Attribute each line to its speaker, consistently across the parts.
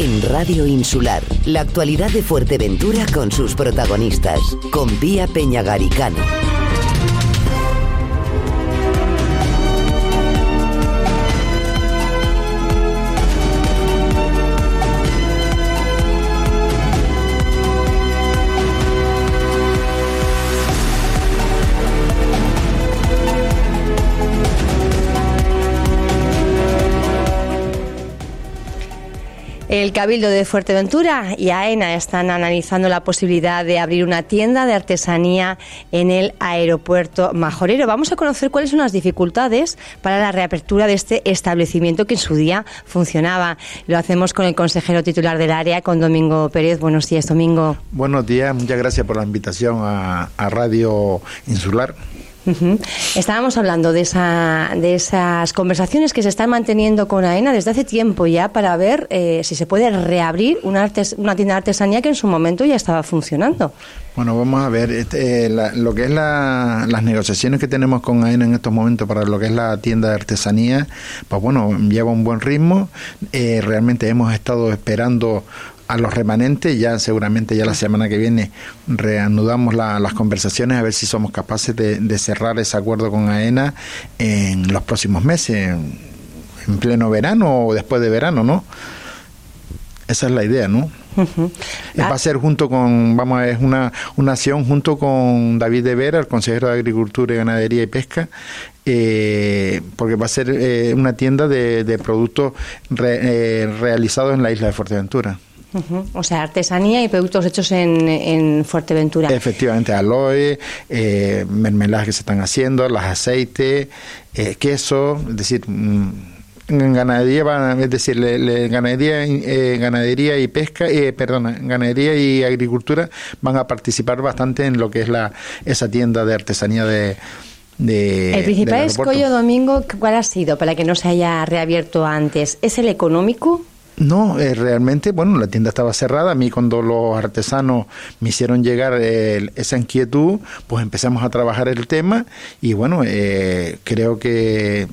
Speaker 1: en Radio Insular. La actualidad de Fuerteventura con sus protagonistas. Con Pía Peñagaricano.
Speaker 2: El Cabildo de Fuerteventura y AENA están analizando la posibilidad de abrir una tienda de artesanía en el aeropuerto Majorero. Vamos a conocer cuáles son las dificultades para la reapertura de este establecimiento que en su día funcionaba. Lo hacemos con el consejero titular del área, con Domingo Pérez. Buenos días, Domingo.
Speaker 3: Buenos días, muchas gracias por la invitación a, a Radio Insular.
Speaker 2: Estábamos hablando de, esa, de esas conversaciones que se están manteniendo con AENA desde hace tiempo ya para ver eh, si se puede reabrir una, una tienda de artesanía que en su momento ya estaba funcionando.
Speaker 3: Bueno, vamos a ver este, eh, lo que es las negociaciones que tenemos con AENA en estos momentos para lo que es la tienda de artesanía, pues bueno, lleva un buen ritmo. Eh, realmente hemos estado esperando a los remanentes, ya seguramente ya la semana que viene reanudamos las conversaciones a ver si somos capaces de, cerrar ese acuerdo con AENA en los próximos meses, en pleno verano o después de verano, ¿no? Esa es la idea, ¿no? Va a ser junto con, vamos a es una, una acción junto con David de Vera, el consejero de Agricultura y Ganadería y Pesca, eh, porque va a ser eh, una tienda de, productos eh, realizados en la isla de Fuerteventura.
Speaker 2: O sea, artesanía y productos hechos en, Fuerteventura.
Speaker 3: Efectivamente, aloe, eh, mermeladas que se están haciendo, los aceites, eh, queso, es decir, mm, en ganadería van, es decir, ganadería, eh, ganadería y pesca, eh, perdona, ganadería y agricultura van a participar bastante en lo que es la esa tienda de artesanía de de,
Speaker 2: el principal escollo domingo, ¿cuál ha sido para que no se haya reabierto antes? ¿Es el económico?
Speaker 3: No, eh, realmente, bueno, la tienda estaba cerrada. A mí cuando los artesanos me hicieron llegar esa inquietud, pues empezamos a trabajar el tema y bueno, eh, creo que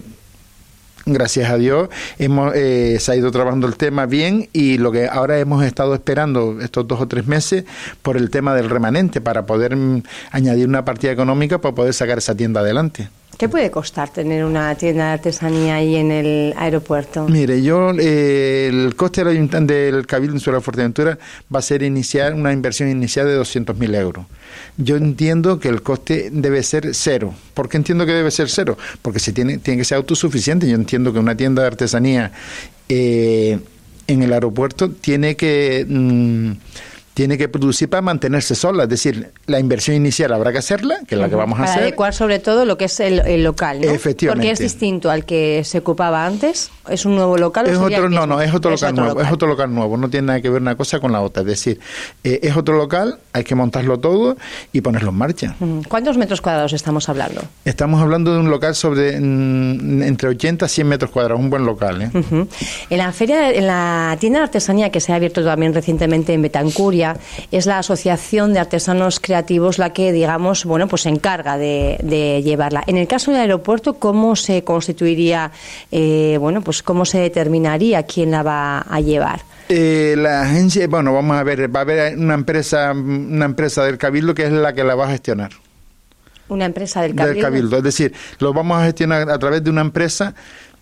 Speaker 3: gracias a Dios hemos, eh, se ha ido trabajando el tema bien y lo que ahora hemos estado esperando estos dos o tres meses por el tema del remanente para poder mm, añadir una partida económica para poder sacar esa tienda adelante.
Speaker 2: ¿Qué puede costar tener una tienda de artesanía ahí en el aeropuerto?
Speaker 3: Mire, yo eh, el coste del, Cabildo Insular Fuerteventura va a ser iniciar una inversión inicial de 200.000 euros. Yo entiendo que el coste debe ser cero. ¿Por qué entiendo que debe ser cero? Porque se tiene, tiene que ser autosuficiente. Yo entiendo que una tienda de artesanía eh, en el aeropuerto tiene que... Mm, tiene que producir para mantenerse sola. Es decir, la inversión inicial habrá que hacerla, que es la que vamos a hacer.
Speaker 2: adecuar sobre todo lo que es el, local, ¿no?
Speaker 3: Efectivamente.
Speaker 2: Porque es distinto al que se ocupaba antes. ¿Es un nuevo local?
Speaker 3: Es otro, no, no, es otro local nuevo. Es otro local nuevo. No tiene nada que ver una cosa con la otra. Es decir, eh, es otro local, hay que montarlo todo y ponerlo en marcha.
Speaker 2: ¿Cuántos metros cuadrados estamos hablando?
Speaker 3: Estamos hablando de un local sobre mm, entre 80 y 100 metros cuadrados, un buen local. ¿eh?
Speaker 2: En la feria, en la tienda de artesanía que se ha abierto también recientemente en Betancuria, es la Asociación de Artesanos Creativos la que, digamos, bueno, pues se encarga de, llevarla. En el caso del aeropuerto, ¿cómo se constituiría, eh, bueno, pues cómo se determinaría quién la va a llevar?
Speaker 3: Eh, la agencia, bueno, vamos a ver, va a haber una empresa, una empresa del Cabildo que es la que la va a gestionar.
Speaker 2: Una empresa del Cabildo. Del Cabildo,
Speaker 3: es decir, lo vamos a gestionar a través de una empresa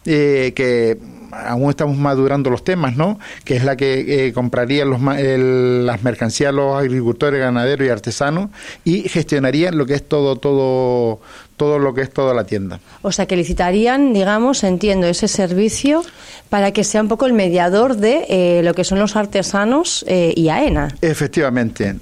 Speaker 3: eh, que aún estamos madurando los temas, ¿no? Que es la que eh, compraría los, las mercancías a los agricultores, ganaderos y artesanos y gestionaría lo que es todo, todo, todo lo que es toda la tienda.
Speaker 2: O sea, que licitarían, digamos, entiendo, ese servicio para que sea un poco el mediador de eh, lo que son los artesanos eh, y AENA.
Speaker 3: Efectivamente.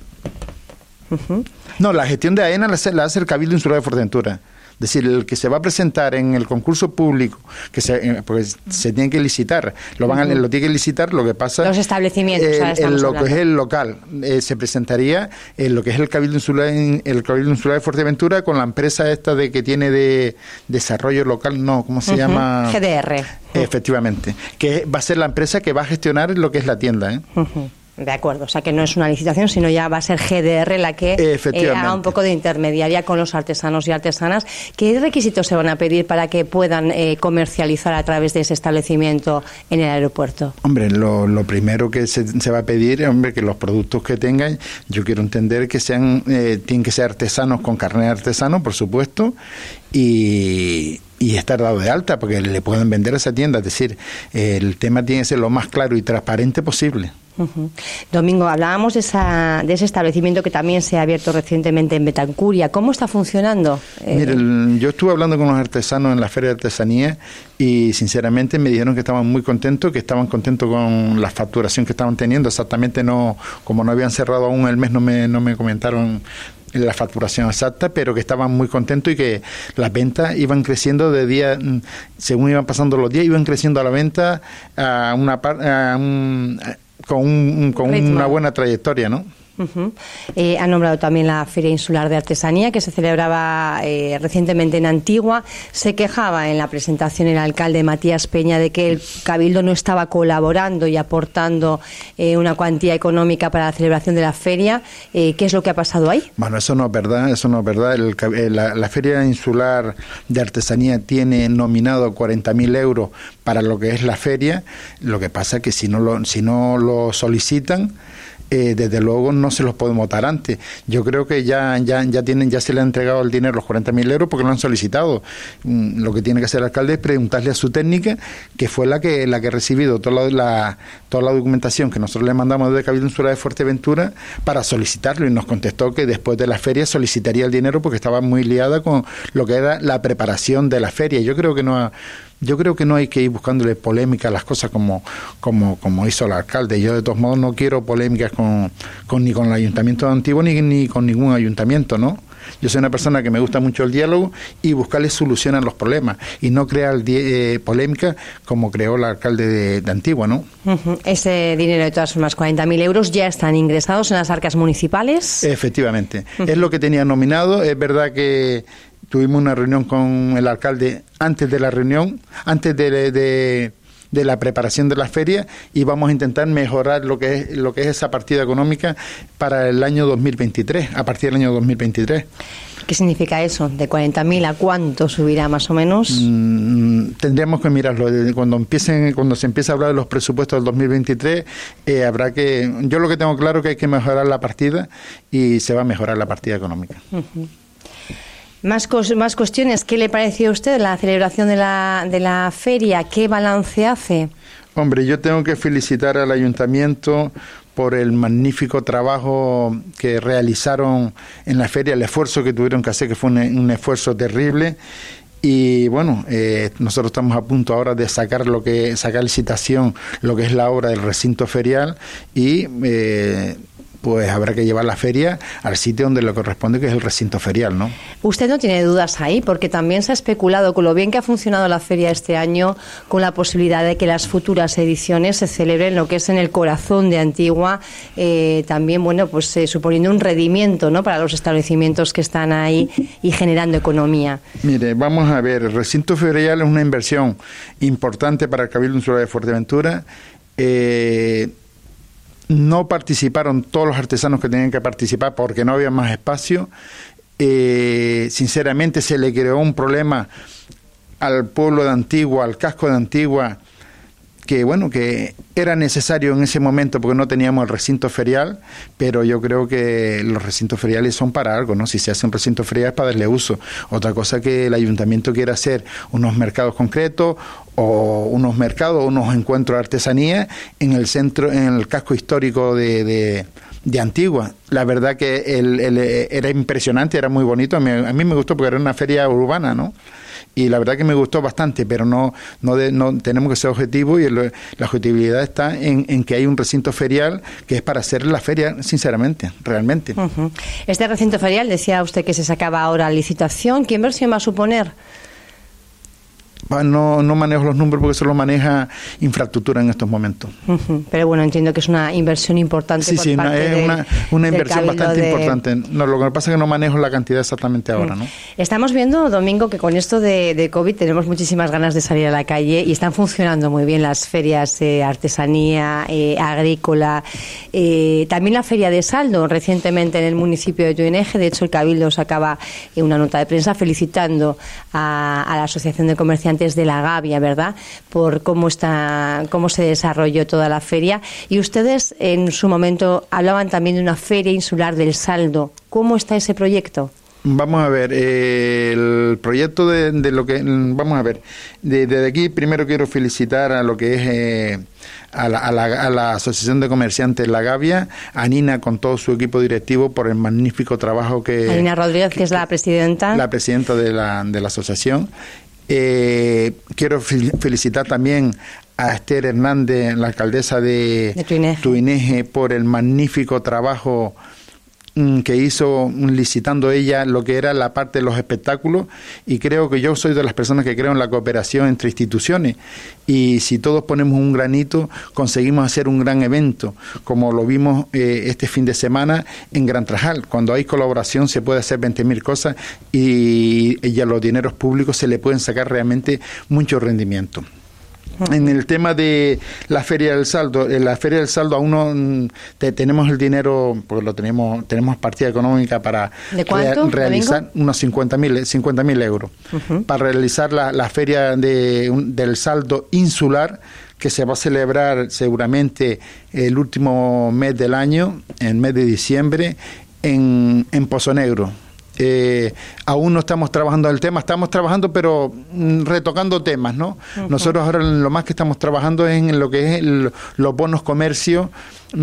Speaker 3: No, la gestión de AENA la hace, el Cabildo Insular de Fuerteventura. Es decir, el que se va a presentar en el concurso público, que se, eh, pues, se tiene que licitar, lo van a, lo tiene que licitar, lo que pasa...
Speaker 2: Los establecimientos.
Speaker 3: en lo que es el local, eh, se presentaría en lo que es el Cabildo Insular, el Cabildo Insular de Fuerteventura con la empresa esta de que tiene de desarrollo local, no, ¿cómo se llama?
Speaker 2: GDR.
Speaker 3: Efectivamente, que va a ser la empresa que va a gestionar lo que es la tienda. ¿eh?
Speaker 2: De acuerdo, o sea que no es una licitación, sino ya va a ser GDR la que eh, haga un poco de intermediaria con los artesanos y artesanas. ¿Qué requisitos se van a pedir para que puedan eh, comercializar a través de ese establecimiento en el aeropuerto?
Speaker 3: Hombre, lo, primero que se, va a pedir, hombre, que los productos que tengan, yo quiero entender que sean, eh, tienen que ser artesanos con carnet artesano, por supuesto, y, y estar dado de alta, porque le pueden vender esa tienda. Es decir, el tema tiene que ser lo más claro y transparente posible.
Speaker 2: Domingo, hablábamos de, esa, de ese establecimiento que también se ha abierto recientemente en Betancuria. ¿Cómo está funcionando?
Speaker 3: Eh, Mire, yo estuve hablando con los artesanos en la Feria de Artesanía y sinceramente me dijeron que estaban muy contentos, que estaban contentos con la facturación que estaban teniendo. Exactamente no, como no habían cerrado aún el mes, no me, no me comentaron la facturación exacta, pero que estaban muy contentos y que las ventas iban creciendo de día, según iban pasando los días, iban creciendo a la venta a una, a un, con, con una buena trayectoria, ¿no?
Speaker 2: Eh, ha nombrado también la Feria Insular de Artesanía que se celebraba eh, recientemente en Antigua. Se quejaba en la presentación el alcalde Matías Peña de que el Cabildo no estaba colaborando y aportando eh, una cuantía económica para la celebración de la feria. ¿Qué es lo que ha pasado ahí?
Speaker 3: Bueno, eso no es verdad, eso no es verdad. la, la, Feria Insular de Artesanía tiene nominado 40.000 euros para lo que es la feria. Lo que pasa es que si no lo, si no lo solicitan, eh, desde luego no se los podemos dar antes. Yo creo que ya, ya, ya, tienen, ya se le ha entregado el dinero, los 40.000 euros, porque lo han solicitado. Mm, lo que tiene que hacer el alcalde es preguntarle a su técnica, que fue la que, la que ha recibido toda la, toda la documentación que nosotros le mandamos desde Cabildo Insular de Fuerteventura para solicitarlo y nos contestó que después de la feria solicitaría el dinero porque estaba muy liada con lo que era la preparación de la feria. Yo creo que no ha, yo creo que no hay que ir buscándole polémica a las cosas como, como, como hizo el alcalde. Yo de todos modos no quiero polémicas con, con ni con el ayuntamiento antiguo ni, ni con ningún ayuntamiento, ¿no? Yo soy una persona que me gusta mucho el diálogo y buscarle soluciones a los problemas y no crear eh, polémica como creó el alcalde de, Antigua, ¿no?
Speaker 2: Ese dinero, de todas formas, 40.000 euros, ya están ingresados en las arcas municipales.
Speaker 3: Efectivamente. Es lo que tenía nominado. Es verdad que tuvimos una reunión con el alcalde antes de la reunión, antes de, de, la preparación de la feria y vamos a intentar mejorar lo que es lo que es esa partida económica para el año 2023, a partir del año 2023.
Speaker 2: ¿Qué significa eso? ¿De 40.000 a cuánto subirá más o menos?
Speaker 3: Mm, tendríamos que mirarlo. Cuando empiecen, cuando se empiece a hablar de los presupuestos del 2023, eh, habrá que. Yo lo que tengo claro es que hay que mejorar la partida y se va a mejorar la partida económica.
Speaker 2: Más, más cuestiones. ¿Qué le pareció a usted la celebración de la, de la feria? ¿Qué balance hace?
Speaker 3: Hombre, yo tengo que felicitar al ayuntamiento por el magnífico trabajo que realizaron en la feria, el esfuerzo que tuvieron que hacer, que fue un, esfuerzo terrible. Y bueno, eh, nosotros estamos a punto ahora de sacar lo que sacar licitación, lo que es la obra del recinto ferial y eh, pues habrá que llevar la feria al sitio donde le corresponde, que es el recinto ferial, ¿no?
Speaker 2: Usted no tiene dudas ahí, porque también se ha especulado con lo bien que ha funcionado la feria este año, con la posibilidad de que las futuras ediciones se celebren lo que es en el corazón de Antigua, eh, también, bueno, pues eh, suponiendo un redimiento, ¿no?, para los establecimientos que están ahí y generando economía.
Speaker 3: Mire, vamos a ver, el recinto ferial es una inversión importante para el Cabildo Insular de Fuerteventura. Eh, no participaron todos los artesanos que tenían que participar porque no había más espacio. Eh, sinceramente se le creó un problema al pueblo de Antigua, al casco de Antigua, que bueno, que era necesario en ese momento porque no teníamos el recinto ferial, pero yo creo que los recintos feriales son para algo, ¿no? Si se hace un recinto ferial es para darle uso. Otra cosa que el ayuntamiento quiera hacer unos mercados concretos o unos mercados, unos encuentros de artesanía en el centro, en el casco histórico de, de, Antigua. La verdad que era impresionante, era muy bonito. A mí, a mí me gustó porque era una feria urbana, ¿no? Y la verdad que me gustó bastante, pero no, no, no tenemos que ser objetivos y la objetividad está en, que hay un recinto ferial que es para hacer la feria, sinceramente, realmente.
Speaker 2: Este recinto ferial, decía usted que se sacaba ahora licitación, ¿qué inversión va a suponer?
Speaker 3: No, no manejo los números porque solo maneja infraestructura en estos momentos.
Speaker 2: Pero bueno, entiendo que es una inversión importante.
Speaker 3: Sí, sí, es una, una inversión bastante importante. No, lo que pasa es que no manejo la cantidad exactamente ahora. ¿no?
Speaker 2: Estamos viendo, Domingo, que con esto de, de, COVID tenemos muchísimas ganas de salir a la calle y están funcionando muy bien las ferias eh, artesanía, eh, agrícola, eh, también la feria de saldo recientemente en el municipio de Tuineje. De hecho, el Cabildo sacaba una nota de prensa felicitando a, a la Asociación de Comerciantes de la Gavia, ¿verdad? Por cómo está, cómo se desarrolló toda la feria. Y ustedes en su momento hablaban también de una feria insular del saldo. ¿Cómo está ese proyecto?
Speaker 3: Vamos a ver, eh, el proyecto de, lo que, vamos a ver, desde aquí primero quiero felicitar a lo que es eh, a, la, a, la, Asociación de Comerciantes La Gavia, a Nina con todo su equipo directivo por el magnífico trabajo que...
Speaker 2: Nina Rodríguez, que, es la presidenta.
Speaker 3: La presidenta de la, de la asociación eh, quiero felicitar también a Esther Hernández, la alcaldesa de, Tuineje, por el magnífico trabajo que hizo licitando ella lo que era la parte de los espectáculos y creo que yo soy de las personas que creo en la cooperación entre instituciones y si todos ponemos un granito conseguimos hacer un gran evento como lo vimos eh, este fin de semana en Gran Trajal cuando hay colaboración se puede hacer 20.000 cosas y, y a los dineros públicos se le pueden sacar realmente mucho rendimiento. En el tema de la Feria del Saldo, en la Feria del Saldo aún no mm, tenemos el dinero, porque lo tenemos, tenemos partida económica para realizar unos 50 mil 50 euros, para realizar la, la Feria de, del Saldo Insular, que se va a celebrar seguramente el último mes del año, en mes de diciembre, en, en Pozo Negro eh, aún no estamos trabajando el tema, estamos trabajando pero mm, retocando temas, ¿no? Nosotros ahora lo más que estamos trabajando es en lo que es los bonos comercio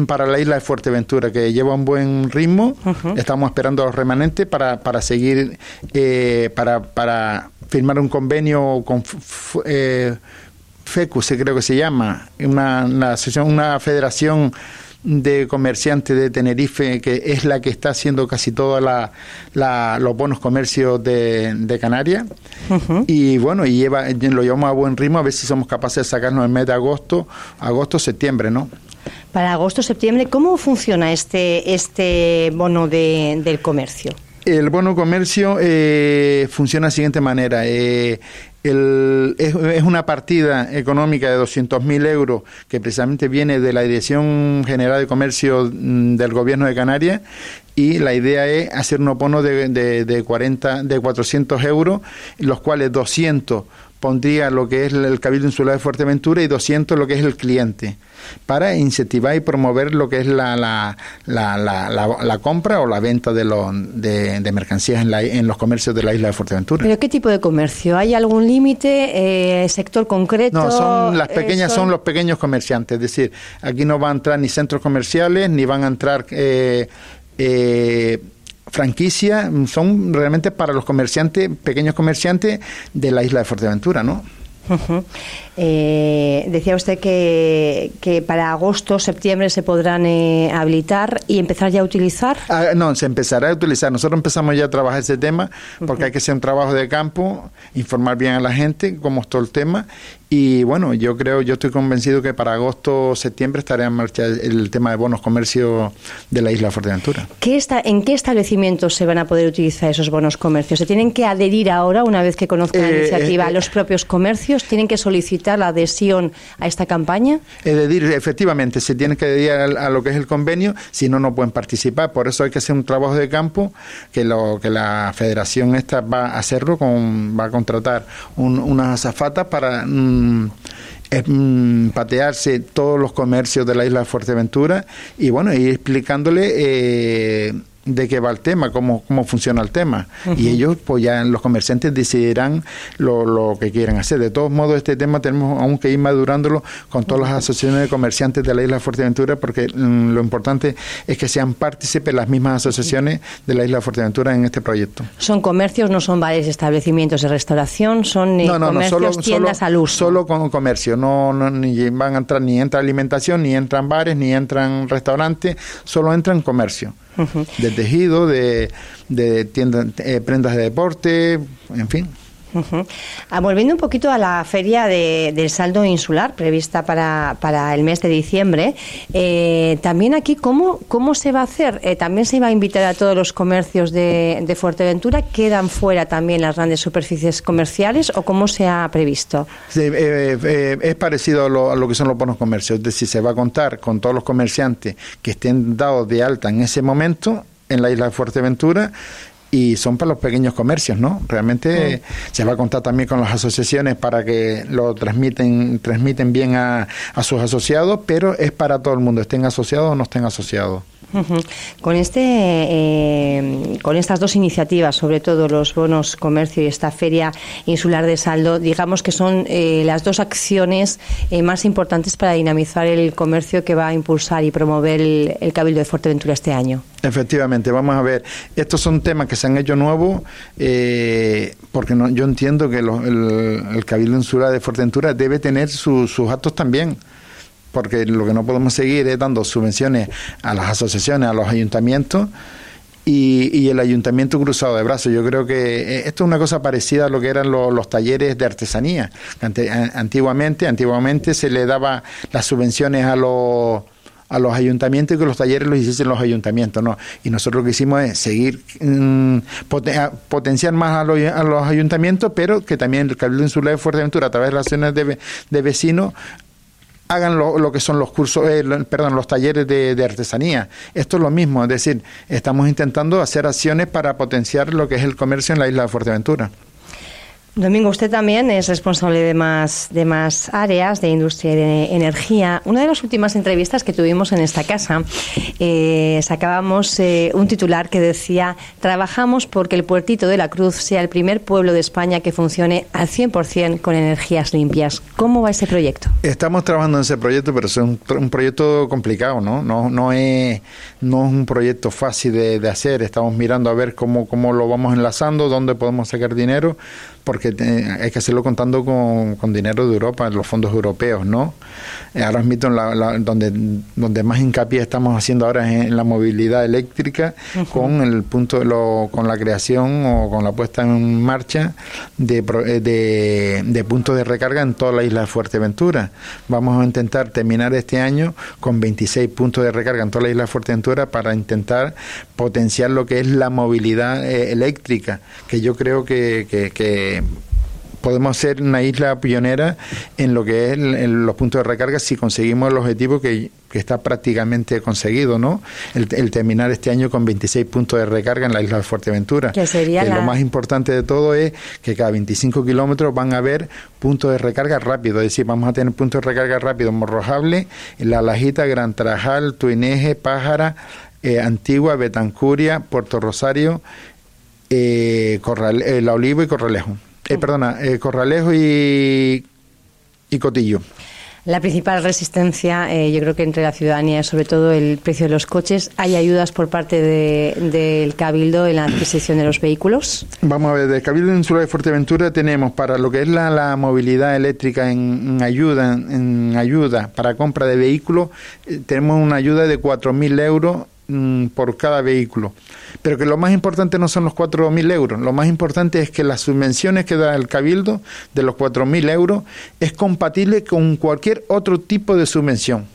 Speaker 3: para la isla de Fuerteventura, que lleva un buen ritmo, estamos esperando a los remanentes para, para seguir, eh, para, para firmar un convenio con... Eh, FECU, creo que se llama, una, una, una federación de comerciantes de Tenerife, que es la que está haciendo casi todos la, los bonos comercios de, de Canarias. Y bueno, y lleva, lo llevamos a buen ritmo, a ver si somos capaces de sacarnos el mes de agosto, agosto, septiembre, ¿no?
Speaker 2: Para agosto, septiembre, ¿cómo funciona este, este bono de, del comercio?
Speaker 3: El bono comercio eh, funciona de la siguiente manera. Eh, el, es, una partida económica de 200.000 euros que precisamente viene de la Dirección General de Comercio mm, del Gobierno de Canarias y la idea es hacer un bono de, de, de, 40, de 400 euros, los cuales 200 pondría lo que es el Cabildo Insular de Fuerteventura y 200 lo que es el cliente, para incentivar y promover lo que es la, la, la, la, compra o la venta de, lo, de, mercancías en, en, los comercios de la isla de Fuerteventura.
Speaker 2: ¿Pero qué tipo de comercio? ¿Hay algún límite, eh, sector concreto?
Speaker 3: No, son las pequeñas, son... los pequeños comerciantes, es decir, aquí no van a entrar ni centros comerciales, ni van a entrar... Eh, eh, franquicia son realmente para los comerciantes, pequeños comerciantes de la isla de Fuerteventura, ¿no?
Speaker 2: Eh, decía usted que, que, para agosto, septiembre se podrán eh, habilitar y empezar ya a utilizar.
Speaker 3: Ah, no, se empezará a utilizar. Nosotros empezamos ya a trabajar ese tema porque hay que hacer un trabajo de campo, informar bien a la gente cómo está el tema y bueno, yo creo, yo estoy convencido que para agosto, septiembre estará en marcha el tema de bonos comercio de la isla de Fuerteventura.
Speaker 2: ¿Qué está, ¿En qué establecimientos se van a poder utilizar esos bonos comercios? ¿Se tienen que adherir ahora, una vez que conozcan la eh, iniciativa, a los propios comercios? ¿Tienen que solicitar la adhesión a esta campaña?
Speaker 3: Es decir, efectivamente, se tiene que adherir a, lo que es el convenio, si no, no pueden participar. Por eso hay que hacer un trabajo de campo que lo que la federación esta va a hacerlo, con, va a contratar unas azafatas para... Mm, mm, patearse todos los comercios de la isla de Fuerteventura y bueno, ir explicándole eh, de qué va el tema, cómo, cómo funciona el tema. Y ellos, pues ya los comerciantes decidirán lo, lo, que quieren hacer. De todos modos, este tema tenemos aún que ir madurándolo con todas las asociaciones de comerciantes de la isla de Fuerteventura, porque mm, lo importante es que sean partícipes las mismas asociaciones de la isla de Fuerteventura en este proyecto.
Speaker 2: ¿Son comercios, no son varios establecimientos de restauración? ¿Son eh, comercios, tiendas al uso?
Speaker 3: Solo con comercio, no, no ni van a entrar, ni entra alimentación, ni entran bares, ni entran restaurantes, solo entran comercio de tejido, de, de tiendas, eh, prendas de deporte, en fin.
Speaker 2: Ah, volviendo un poquito a la feria del saldo insular prevista para, para el mes de diciembre, eh, también aquí, ¿cómo, ¿cómo se va a hacer? Eh, ¿También se iba a invitar a todos los comercios de, de, Fuerteventura? ¿Quedan fuera también las grandes superficies comerciales o cómo se ha previsto?
Speaker 3: Eh, es parecido a lo, a lo, que son los bonos comercios, es decir, se va a contar con todos los comerciantes que estén dados de alta en ese momento en la isla de Fuerteventura y son para los pequeños comercios, ¿no? Realmente se va a contar también con las asociaciones para que lo transmiten, transmiten bien a, a sus asociados, pero es para todo el mundo, estén asociados o no estén asociados.
Speaker 2: Con este, eh, con estas dos iniciativas, sobre todo los bonos comercio y esta feria insular de saldo, digamos que son eh, las dos acciones eh, más importantes para dinamizar el comercio que va a impulsar y promover el, Cabildo de Fuerteventura este año.
Speaker 3: Efectivamente, vamos a ver. Estos son temas que se han hecho nuevos, porque no, yo entiendo que el, Cabildo Insular de Fuerteventura debe tener sus actos también porque lo que no podemos seguir es dando subvenciones a las asociaciones, a los ayuntamientos. Y, el ayuntamiento cruzado de brazos. Yo creo que eh, esto es una cosa parecida a lo que eran los, talleres de artesanía. antiguamente, antiguamente se le daba las subvenciones a los a los ayuntamientos y que los talleres los hiciesen los ayuntamientos, ¿no? Y nosotros lo que hicimos es seguir mm, potenciar más a los, a los, ayuntamientos, pero que también el Cabildo Insular de Fuerteventura, a través de las acciones de, de vecinos, hagan lo, que son los cursos, eh, perdón, los talleres de, de, artesanía. Esto es lo mismo, es decir, estamos intentando hacer acciones para potenciar lo que es el comercio en la isla de Fuerteventura.
Speaker 2: Domingo, usted también es responsable de más, de más áreas de industria y de energía. Una de las últimas entrevistas que tuvimos en esta casa, eh, sacábamos eh, un titular que decía, trabajamos porque el puertito de la Cruz sea el primer pueblo de España que funcione al 100% con energías limpias. ¿Cómo va ese proyecto?
Speaker 3: Estamos trabajando en ese proyecto, pero es un, proyecto complicado, ¿no? No, es, no es un proyecto fácil de, de hacer. Estamos mirando a ver cómo, cómo lo vamos enlazando, dónde podemos sacar dinero porque hay que hacerlo contando con, dinero de Europa, los fondos europeos, ¿no? Eh, ahora mismo donde, donde más hincapié estamos haciendo ahora es en la movilidad eléctrica con el punto lo, con la creación o con la puesta en marcha de, eh, de, de puntos de recarga en toda la isla de Fuerteventura. Vamos a intentar terminar este año con 26 puntos de recarga en toda la isla de Fuerteventura para intentar potenciar lo que es la movilidad eh, eléctrica, que yo creo que, que podemos ser una isla pionera en lo que es los puntos de recarga si conseguimos el objetivo que, está prácticamente conseguido, ¿no? El, terminar este año con 26 puntos de recarga en la isla de Fuerteventura.
Speaker 2: Que sería
Speaker 3: lo más importante de todo es que cada 25 kilómetros van a haber puntos de recarga rápido, es decir, vamos a tener puntos de recarga rápido Morrojable, La Lajita, Gran Trajal, Tuineje, Pájara, eh, Antigua, Betancuria, Puerto Rosario, eh, Corral, eh, La Oliva y Corralejo eh, perdona, eh, Corralejo y, y Cotillo.
Speaker 2: La principal resistencia, eh, yo creo que entre la ciudadanía es sobre todo el precio de los coches. ¿Hay ayudas por parte del Cabildo en la adquisición de los vehículos?
Speaker 3: Vamos a ver, del Cabildo Insular de Fuerteventura tenemos para lo que es la, movilidad eléctrica en, ayuda en ayuda para compra de vehículos, eh, tenemos una ayuda de 4.000 euros mm, por cada vehículo. Pero que lo más importante no son los 4.000 euros, lo más importante es que las subvenciones que da el Cabildo de los 4.000 euros es compatible con cualquier otro tipo de subvención.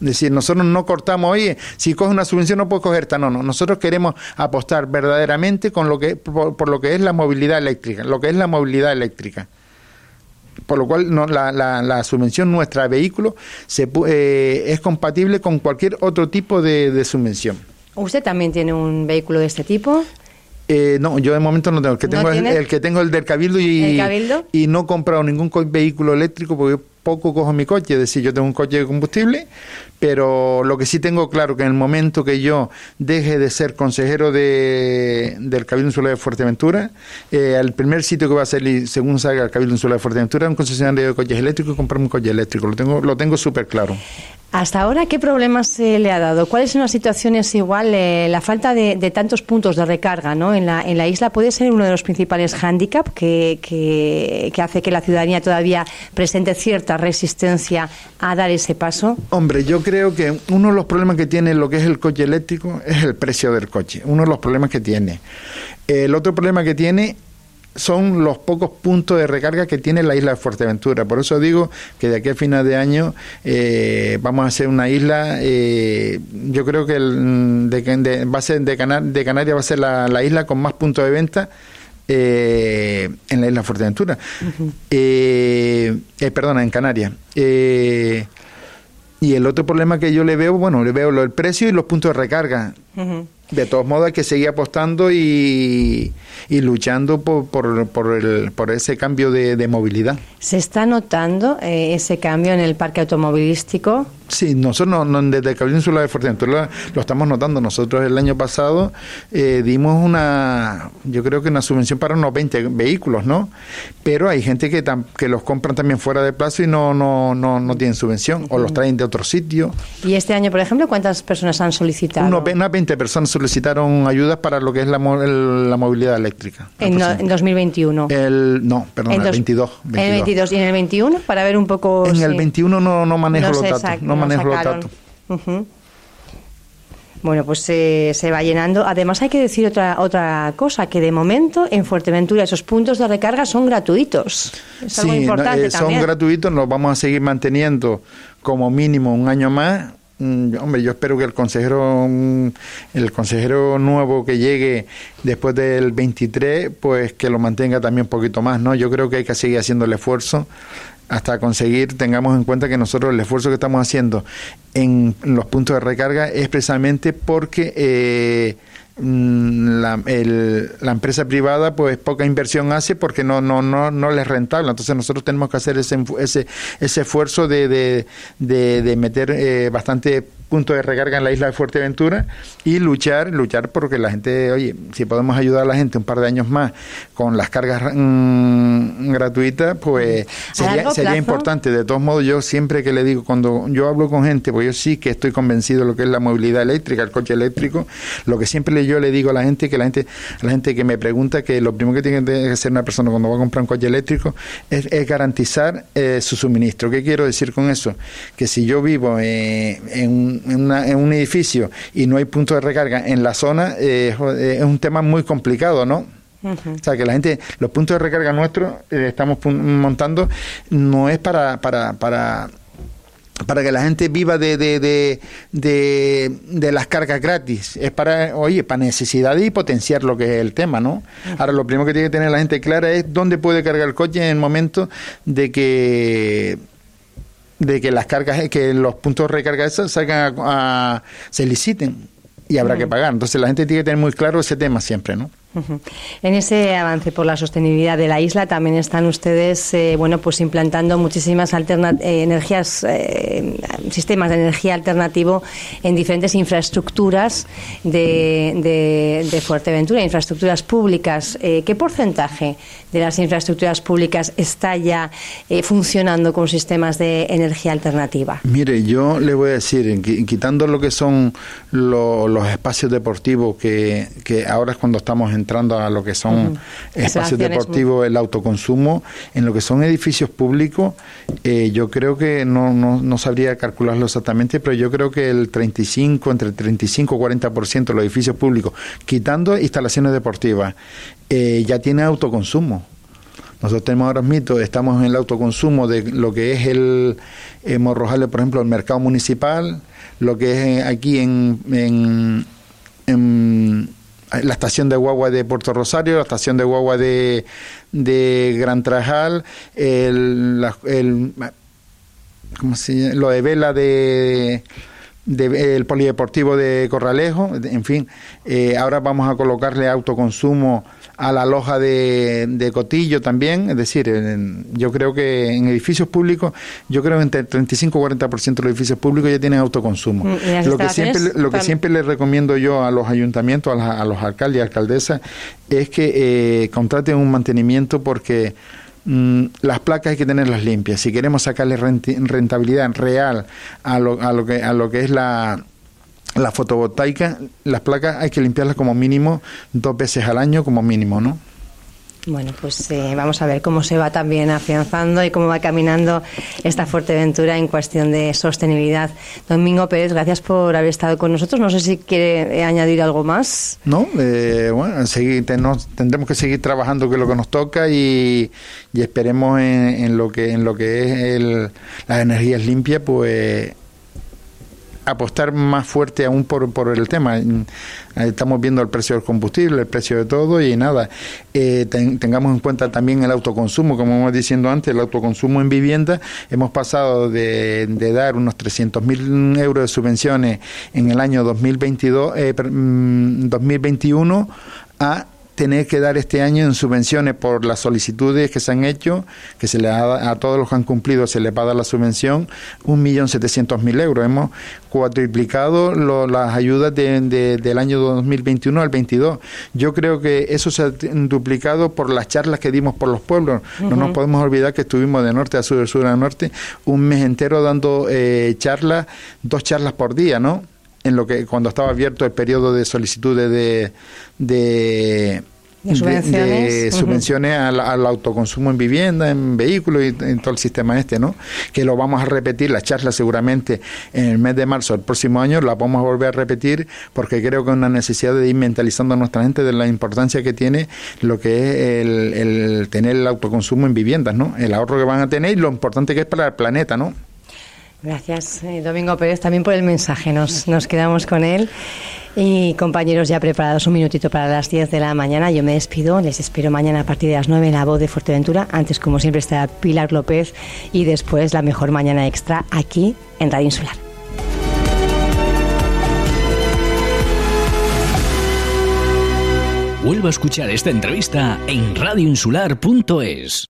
Speaker 3: Es decir, nosotros no cortamos, oye, si coges una subvención no puedes coger esta, no, no, nosotros queremos apostar verdaderamente con lo que, por, lo que es la movilidad eléctrica, lo que es la movilidad eléctrica por lo cual no, la, la, subvención nuestra vehículo se, eh, es compatible con cualquier otro tipo de subvención.
Speaker 2: ¿Usted también tiene un vehículo de este tipo?
Speaker 3: Eh, no, yo de momento no tengo. El que tengo, es el, que tengo el del Cabildo y, y no he comprado ningún vehículo eléctrico porque poco cojo mi coche. Es decir, yo tengo un coche de combustible, pero lo que sí tengo claro que en el momento que yo deje de ser consejero de, del Cabildo Insular de Fuerteventura, eh, el primer sitio que va a salir, según salga el Cabildo Insular de Fuerteventura, es un concesionario de coches eléctricos y comprarme un coche eléctrico. Lo tengo, lo tengo súper claro.
Speaker 2: Hasta ahora, ¿qué problemas se le ha dado? ¿Cuáles son las situaciones igual? Eh, la falta de, tantos puntos de recarga ¿no? en, la, en la isla puede ser uno de los principales hándicaps que, hace que la ciudadanía todavía presente cierta resistencia a dar ese paso.
Speaker 3: Hombre, yo creo que uno de los problemas que tiene lo que es el coche eléctrico es el precio del coche. Uno de los problemas que tiene. El otro problema que tiene son los pocos puntos de recarga que tiene la isla de Fuerteventura. Por eso digo que de aquí a final de año eh, vamos a hacer una isla, eh, yo creo que el, de, va a ser de, de Canarias va a ser la, isla con más puntos de venta. Eh, en la isla de Fuerteventura, perdona, en Canarias. y el otro problema que yo le veo, bueno, le veo lo, el precio y los puntos de recarga de todos modos hay que seguir apostando y, luchando por, por, por ese cambio de, movilidad.
Speaker 2: ¿Se está notando eh, ese cambio en el parque automovilístico?
Speaker 3: Sí, nosotros no, desde el Cabildo Insular de Fuerteventura lo estamos notando. Nosotros el año pasado eh, dimos una, yo creo que una subvención para unos 20 vehículos, ¿no? Pero hay gente que, que los compran también fuera de plazo y no, no, no, no tienen subvención o los traen de otro sitio.
Speaker 2: ¿Y este año, por ejemplo, cuántas personas han solicitado?
Speaker 3: unas 20 personas solicitaron ayudas para lo que es la, la movilidad eléctrica.
Speaker 2: En, 2021.
Speaker 3: El, no, perdón, en el 22,
Speaker 2: En el 22 y en el 21 para ver un poco.
Speaker 3: En el 21 no, no manejo los datos. No manejo los datos.
Speaker 2: Bueno, pues se, se va llenando. Además hay que decir otra otra cosa, que de momento en Fuerteventura esos puntos de recarga son gratuitos. Es algo importante
Speaker 3: eh, son gratuitos, los vamos a seguir manteniendo como mínimo un año más Mm, hombre, yo espero que el consejero, mm, el consejero nuevo que llegue después del 23, pues que lo mantenga también un poquito más, ¿no? Yo creo que hay que seguir haciendo el esfuerzo hasta conseguir, tengamos en cuenta que nosotros el esfuerzo que estamos haciendo en los puntos de recarga es precisamente porque eh, Mm, la, la, empresa privada pues poca inversión hace porque no no no no les es rentable. Entonces nosotros tenemos que hacer ese ese, ese esfuerzo de, de, de, meter eh, bastante punto de recarga en la isla de Fuerteventura y luchar, luchar porque la gente, oye, si podemos ayudar a la gente un par de años más con las cargas mm, gratuitas, pues sería, sería importante. De todos modos, yo siempre que le digo, cuando yo hablo con gente, pues yo sí que estoy convencido de lo que es la movilidad eléctrica, el coche eléctrico, lo que siempre yo le digo a la gente, que la gente, la gente que me pregunta que lo primero que tiene que hacer una persona cuando va a comprar un coche eléctrico es, garantizar eh, su suministro. ¿Qué quiero decir con eso? Que si yo vivo eh, en un en, un edificio y no hay punto de recarga en la zona, eh, es un tema muy complicado, ¿no? O sea, que la gente, los puntos de recarga nuestros, eh, estamos montando, no es para, para, para para que la gente viva de, de, de, de, las cargas gratis. Es para, oye, para necesidad y potenciar lo que es el tema, ¿no? Ahora, lo primero que tiene que tener la gente clara es dónde puede cargar el coche en el momento de que de que las cargas, que los puntos de recarga salgan a, se liciten y habrá que pagar. Entonces la gente tiene que tener muy claro ese tema siempre, ¿no?
Speaker 2: En ese avance por la sostenibilidad de la isla también están ustedes, eh, bueno, pues implantando muchísimas eh, energías, eh, sistemas de energía alternativo en diferentes infraestructuras de, de, Fuerteventura, infraestructuras públicas. ¿Qué porcentaje de las infraestructuras públicas está ya funcionando con sistemas de energía alternativa?
Speaker 3: Mire, yo le voy a decir, quitando lo que son los espacios deportivos, que, que ahora es cuando estamos en entrando a lo que son espacios deportivos, el autoconsumo, en lo que son edificios públicos, eh, yo creo que no, no, sabría calcularlo exactamente, pero yo creo que el 35, entre el 35 y 40% de los edificios públicos, quitando instalaciones deportivas, eh, ya tiene autoconsumo. Nosotros tenemos ahora mismo, estamos en el autoconsumo de lo que es el eh, Morrojales, por ejemplo, el mercado municipal, lo que es aquí en, en la estación de guagua de Puerto Rosario, la estación de guagua de, de Gran Trajal, el, el ¿cómo se lo de vela de, el polideportivo de Corralejo, en fin, eh, ahora vamos a colocarle autoconsumo a la loja de, de Cotillo también, es decir, yo creo que en edificios públicos, yo creo que entre el 35 y 40% de los edificios públicos ya tienen autoconsumo. Mm, lo que siempre lo que siempre les recomiendo yo a los ayuntamientos, a, los alcaldes y alcaldesas, es que eh, contraten un mantenimiento porque mm, las placas hay que tenerlas limpias. Si queremos sacarle rentabilidad real a lo, a lo que a lo que es la la fotovoltaica, las placas hay que limpiarlas como mínimo dos veces al año como mínimo, ¿no?
Speaker 2: Bueno, pues eh, vamos a ver cómo se va también afianzando y cómo va caminando esta Fuerteventura en cuestión de sostenibilidad. Domingo Pérez, gracias por haber estado con nosotros. No sé si quiere eh, añadir algo más.
Speaker 3: No, eh, bueno, seguir, tendremos que seguir trabajando con lo que nos toca y, esperemos en, lo que en lo que es el, las energías limpias, pues apostar más fuerte aún por, por el tema. Mm, estamos viendo el precio del combustible, el precio de todo y nada. Eh, tengamos en cuenta también el autoconsumo, como hemos diciendo antes, el autoconsumo en vivienda. Hemos pasado de, de dar unos 300.000 euros de subvenciones en el año 2022, eh, 2021 mm, a tener que dar este año en subvenciones por las solicitudes que se han hecho, que se le ha, a todos los que han cumplido se les va a dar la subvención, un millón setecientos mil euros. Hemos cuatriplicado las ayudas de, del año 2021 al 22. Yo creo que eso se ha duplicado por las charlas que dimos por los pueblos. No nos podemos olvidar que estuvimos de norte a sur, de sur a norte, un mes entero dando eh, charlas, dos charlas por día, ¿no? En lo que cuando estaba abierto el periodo de solicitudes de, de
Speaker 2: de
Speaker 3: subvenciones, al, autoconsumo en vivienda, en vehículos y en todo el sistema este, ¿no? Que lo vamos a repetir, la charla seguramente en el mes de marzo del próximo año la vamos a volver a repetir porque creo que es una necesidad de ir mentalizando a nuestra gente de la importancia que tiene lo que es el, el tener el autoconsumo en viviendas, ¿no? El ahorro que van a tener y lo importante que es para el planeta, ¿no?
Speaker 2: Gracias, eh, Domingo Pérez, también por el mensaje. Nos, nos quedamos con él. Y compañeros, ya preparados un minutito para las 10 de la mañana. Yo me despido. Les espero mañana a partir de las 9 en la voz de Fuerteventura. Antes, como siempre, está Pilar López. Y después, la mejor mañana extra aquí en Radio Insular.
Speaker 4: Vuelvo a escuchar esta entrevista en radioinsular.es.